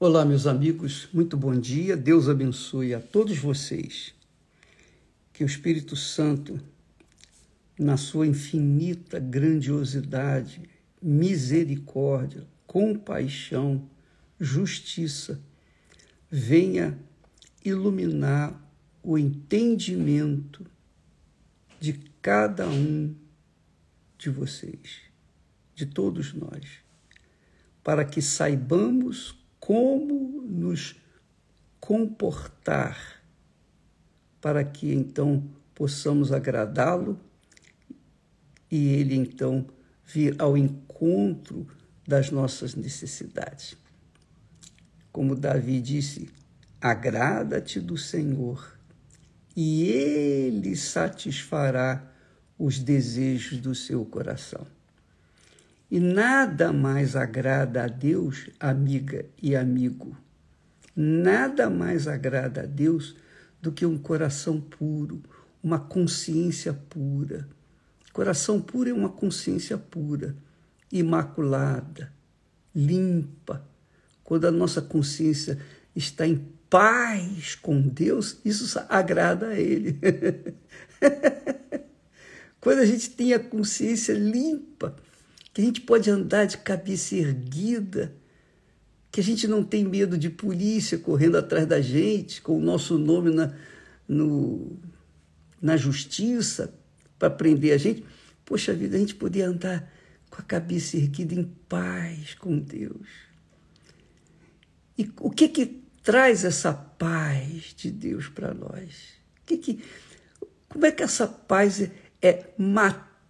Olá, meus amigos, muito bom dia. Deus abençoe a todos vocês. Que o Espírito Santo, na sua infinita grandiosidade, misericórdia, compaixão, justiça, venha iluminar o entendimento de cada um de vocês, de todos nós, para que saibamos como nos comportar para que então possamos agradá-lo e ele então vir ao encontro das nossas necessidades. Como Davi disse: agrada-te do Senhor e ele satisfará os desejos do seu coração. E nada mais agrada a Deus, amiga e amigo, nada mais agrada a Deus do que um coração puro, uma consciência pura. Coração puro é uma consciência pura, imaculada, limpa. Quando a nossa consciência está em paz com Deus, isso agrada a Ele. Quando a gente tem a consciência limpa, que a gente pode andar de cabeça erguida, que a gente não tem medo de polícia correndo atrás da gente, com o nosso nome na, no, na justiça para prender a gente. Poxa vida, a gente poder andar com a cabeça erguida em paz com Deus. E o que que traz essa paz de Deus para nós? Que que, como é que essa paz é, é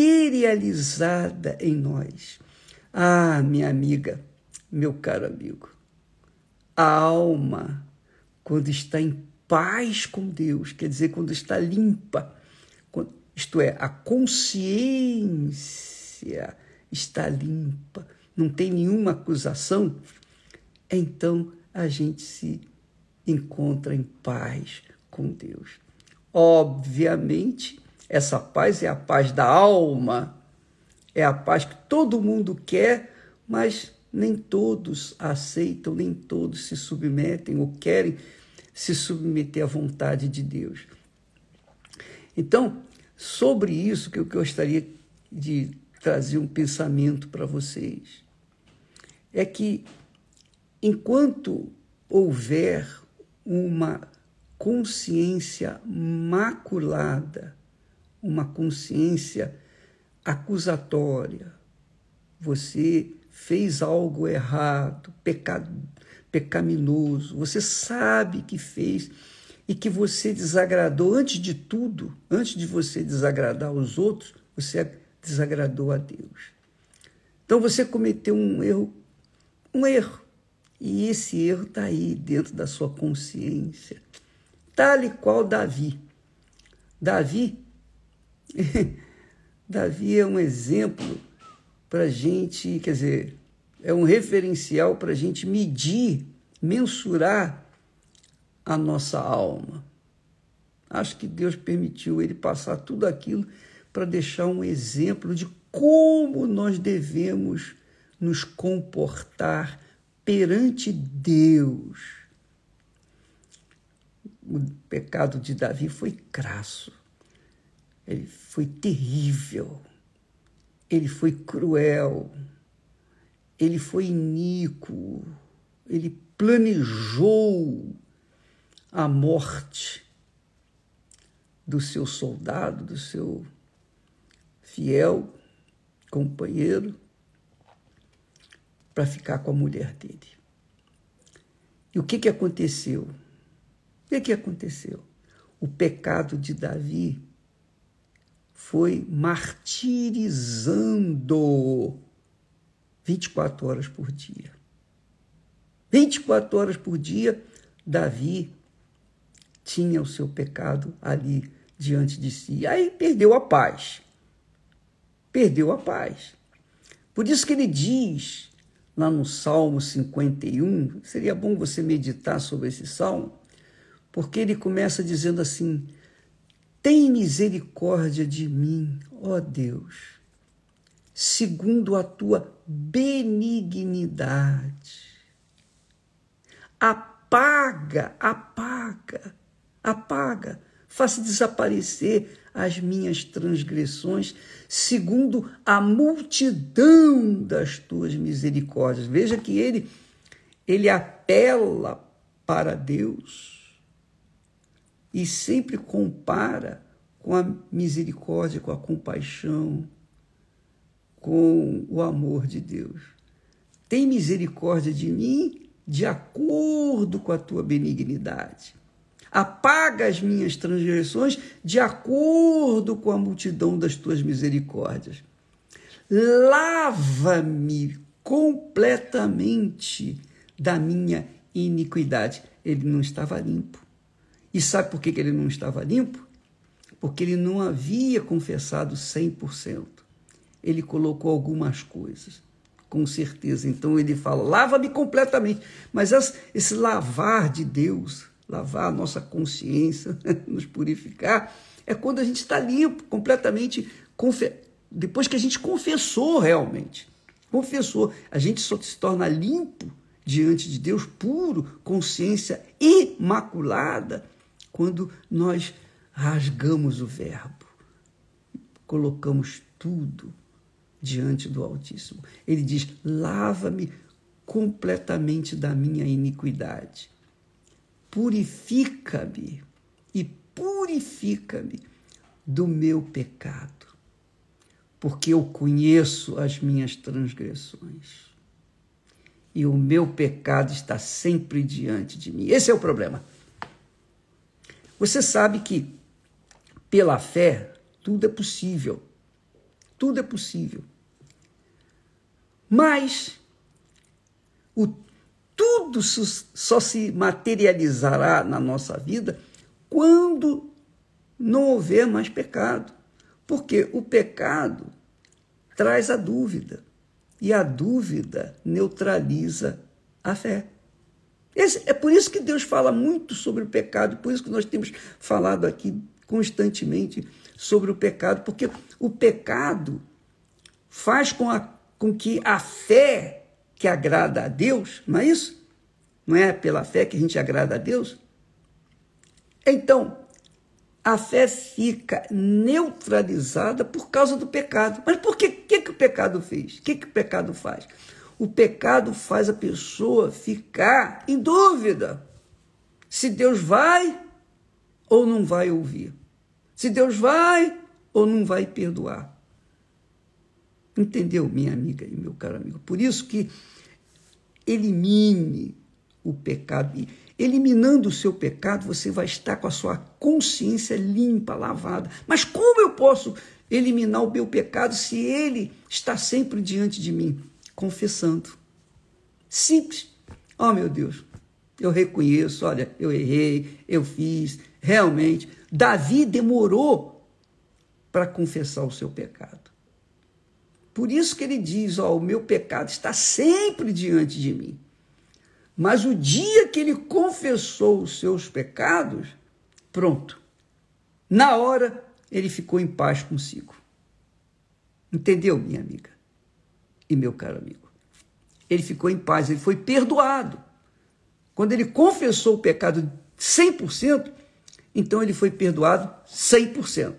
materializada em nós. Ah, minha amiga, meu caro amigo, a alma, quando está em paz com Deus, quer dizer, quando está limpa, isto é, a consciência está limpa, não tem nenhuma acusação, então a gente se encontra em paz com Deus. Obviamente, essa paz é a paz da alma, é a paz que todo mundo quer, mas nem todos aceitam, nem todos se submetem ou querem se submeter à vontade de Deus. Então, sobre isso que eu gostaria de trazer um pensamento para vocês é que enquanto houver uma consciência maculada uma consciência acusatória. Você fez algo errado, pecaminoso, você sabe que fez e que você desagradou antes de tudo, antes de você desagradar os outros, você desagradou a Deus. Então você cometeu um erro, um erro. E esse erro está aí dentro da sua consciência. Tal e qual Davi. Davi Davi é um exemplo para a gente, quer dizer, é um referencial para a gente medir, mensurar a nossa alma. Acho que Deus permitiu ele passar tudo aquilo para deixar um exemplo de como nós devemos nos comportar perante Deus. O pecado de Davi foi crasso. Ele foi terrível, ele foi cruel, ele foi iníquo, ele planejou a morte do seu soldado, do seu fiel companheiro, para ficar com a mulher dele. E o que, que aconteceu? O que, que aconteceu? O pecado de Davi foi martirizando 24 horas por dia. 24 horas por dia, Davi tinha o seu pecado ali diante de si. Aí perdeu a paz. Perdeu a paz. Por isso que ele diz lá no Salmo 51, seria bom você meditar sobre esse salmo, porque ele começa dizendo assim: tem misericórdia de mim, ó Deus, segundo a tua benignidade. apaga, apaga, apaga, faça desaparecer as minhas transgressões, segundo a multidão das tuas misericórdias. Veja que ele ele apela para Deus e sempre compara com a misericórdia, com a compaixão, com o amor de Deus. Tem misericórdia de mim de acordo com a tua benignidade. Apaga as minhas transgressões de acordo com a multidão das tuas misericórdias. Lava-me completamente da minha iniquidade. Ele não estava limpo. E sabe por que ele não estava limpo? Porque ele não havia confessado 100%. Ele colocou algumas coisas, com certeza. Então ele fala: lava-me completamente. Mas esse lavar de Deus, lavar a nossa consciência, nos purificar, é quando a gente está limpo, completamente, depois que a gente confessou realmente. Confessou, a gente só se torna limpo diante de Deus, puro, consciência imaculada, quando nós rasgamos o Verbo, colocamos tudo diante do Altíssimo. Ele diz: lava-me completamente da minha iniquidade purifica-me e purifica-me do meu pecado, porque eu conheço as minhas transgressões e o meu pecado está sempre diante de mim. Esse é o problema. Você sabe que pela fé tudo é possível. Tudo é possível. Mas o tudo só se materializará na nossa vida quando não houver mais pecado. Porque o pecado traz a dúvida e a dúvida neutraliza a fé. Esse, é por isso que Deus fala muito sobre o pecado, por isso que nós temos falado aqui constantemente sobre o pecado, porque o pecado faz com, a, com que a fé que agrada a Deus, não é isso? Não é pela fé que a gente agrada a Deus? Então, a fé fica neutralizada por causa do pecado. Mas por que, que, que o pecado fez? O que, que o pecado faz? O pecado faz a pessoa ficar em dúvida se Deus vai ou não vai ouvir. Se Deus vai ou não vai perdoar. Entendeu, minha amiga e meu caro amigo? Por isso que elimine o pecado. eliminando o seu pecado, você vai estar com a sua consciência limpa, lavada. Mas como eu posso eliminar o meu pecado se ele está sempre diante de mim? Confessando. Simples. Oh, meu Deus, eu reconheço, olha, eu errei, eu fiz, realmente. Davi demorou para confessar o seu pecado. Por isso que ele diz: Ó, o meu pecado está sempre diante de mim. Mas o dia que ele confessou os seus pecados, pronto. Na hora, ele ficou em paz consigo. Entendeu, minha amiga e meu caro amigo? Ele ficou em paz, ele foi perdoado. Quando ele confessou o pecado 100%, então ele foi perdoado 100%.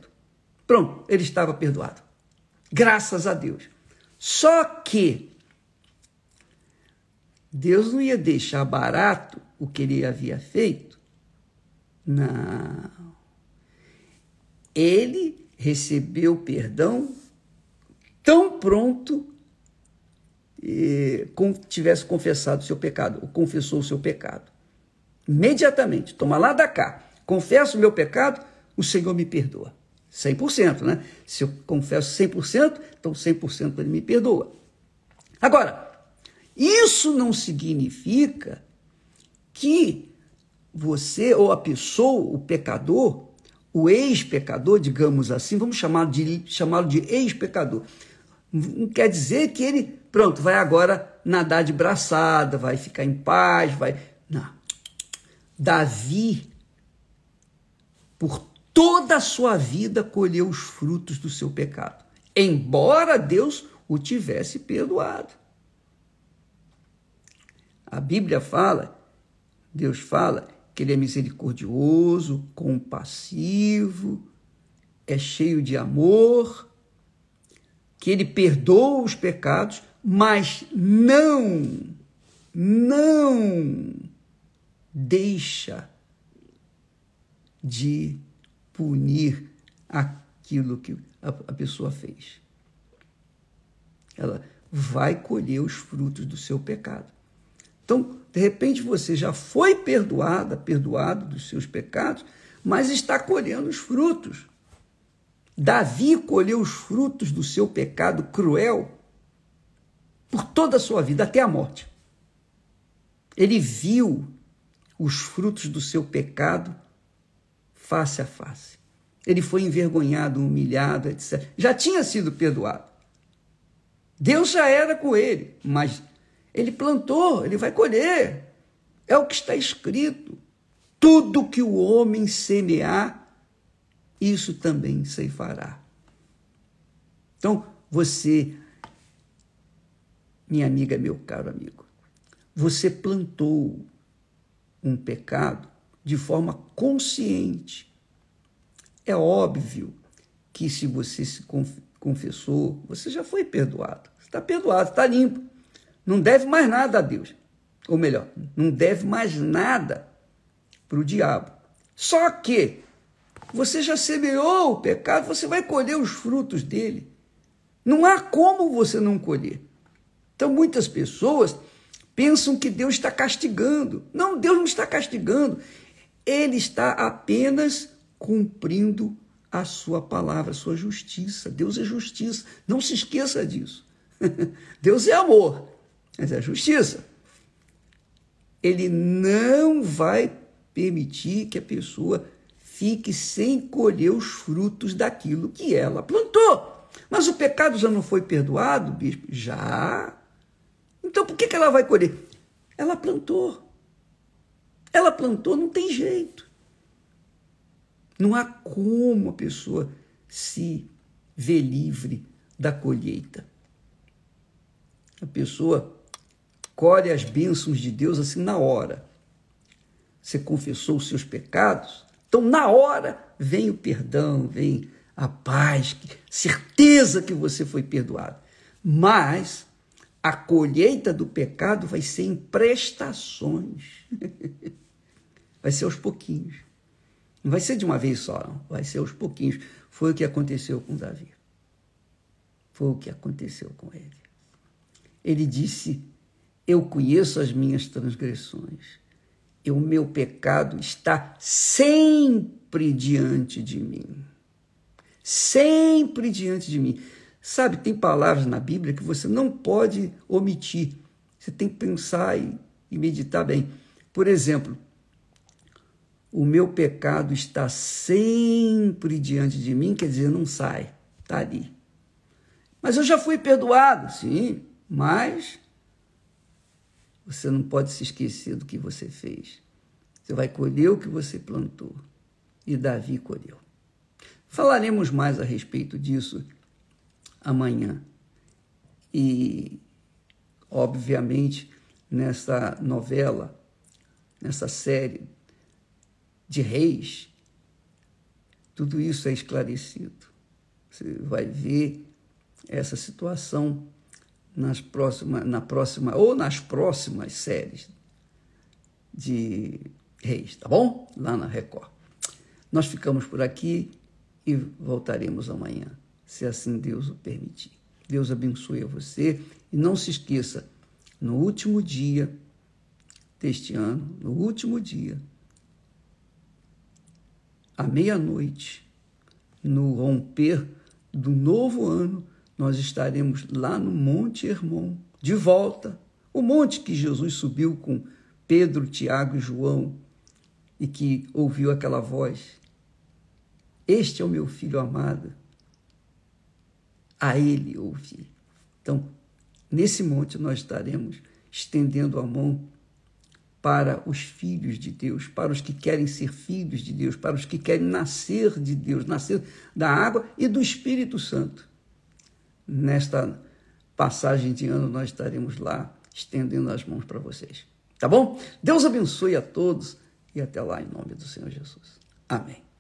Pronto, ele estava perdoado. Graças a Deus. Só que Deus não ia deixar barato o que ele havia feito. Não. Ele recebeu perdão tão pronto tivesse confessado o seu pecado, ou confessou o seu pecado. Imediatamente, toma lá da cá, confesso o meu pecado, o Senhor me perdoa. 100%, né? Se eu confesso 100%, então 100% ele me perdoa. Agora, isso não significa que você ou a pessoa, o pecador, o ex-pecador, digamos assim, vamos chamá-lo de, chamá de ex-pecador, não quer dizer que ele, pronto, vai agora nadar de braçada, vai ficar em paz, vai. Não. Davi, por toda a sua vida colheu os frutos do seu pecado, embora Deus o tivesse perdoado. A Bíblia fala Deus fala que ele é misericordioso, compassivo, é cheio de amor, que ele perdoa os pecados, mas não, não deixa de punir aquilo que a, pessoa fez. Ela vai colher os frutos do seu pecado. Então, de repente, você já foi perdoada, perdoado dos seus pecados, mas está colhendo os frutos. Davi colheu os frutos do seu pecado cruel por toda a sua vida, até a morte. Ele viu os frutos do seu pecado face a face. Ele foi envergonhado, humilhado, etc. Já tinha sido perdoado. Deus já era com ele, mas ele plantou, ele vai colher. É o que está escrito. Tudo que o homem semear, isso também ceifará. Então, você, minha amiga, meu caro amigo, você plantou um pecado de forma consciente. É óbvio que se você se confessou, você já foi perdoado. Está perdoado, está limpo. Não deve mais nada a Deus. Ou melhor, não deve mais nada para o diabo. Só que você já semeou o pecado, você vai colher os frutos dele. Não há como você não colher. Então, muitas pessoas pensam que Deus está castigando. Não, Deus não está castigando. Ele está apenas cumprindo a sua palavra, a sua justiça. Deus é justiça. Não se esqueça disso. Deus é amor, mas é justiça. Ele não vai permitir que a pessoa fique sem colher os frutos daquilo que ela plantou. Mas o pecado já não foi perdoado, bispo? Já. Então por que, que ela vai colher? Ela plantou. Ela plantou, não tem jeito. Não há como a pessoa se ver livre da colheita. A pessoa colhe as bênçãos de Deus assim na hora. Você confessou os seus pecados, então na hora vem o perdão, vem a paz, certeza que você foi perdoado. Mas a colheita do pecado vai ser em prestações. vai ser aos pouquinhos. Não vai ser de uma vez só, não. Vai ser aos pouquinhos. Foi o que aconteceu com Davi. Foi o que aconteceu com ele. Ele disse: Eu conheço as minhas transgressões, e o meu pecado está sempre diante de mim. Sempre diante de mim. Sabe, tem palavras na Bíblia que você não pode omitir. Você tem que pensar e, e meditar bem. Por exemplo, o meu pecado está sempre diante de mim, quer dizer, não sai, está ali. Mas eu já fui perdoado, sim, mas você não pode se esquecer do que você fez. Você vai colher o que você plantou. E Davi colheu. Falaremos mais a respeito disso amanhã. E, obviamente, nessa novela, nessa série de reis, tudo isso é esclarecido. Você vai ver essa situação nas próximas, na próxima ou nas próximas séries de reis, tá bom? Lá na Record. Nós ficamos por aqui e voltaremos amanhã se assim Deus o permitir. Deus abençoe a você. E não se esqueça, no último dia deste ano, no último dia, à meia-noite, no romper do novo ano, nós estaremos lá no Monte Hermon, de volta, o monte que Jesus subiu com Pedro, Tiago e João e que ouviu aquela voz: Este é o meu filho amado, a ele ouvir. Então, nesse monte nós estaremos estendendo a mão para os filhos de Deus, para os que querem ser filhos de Deus, para os que querem nascer de Deus, nascer da água e do Espírito Santo. Nesta passagem de ano, nós estaremos lá estendendo as mãos para vocês. Tá bom? Deus abençoe a todos e até lá em nome do Senhor Jesus. Amém.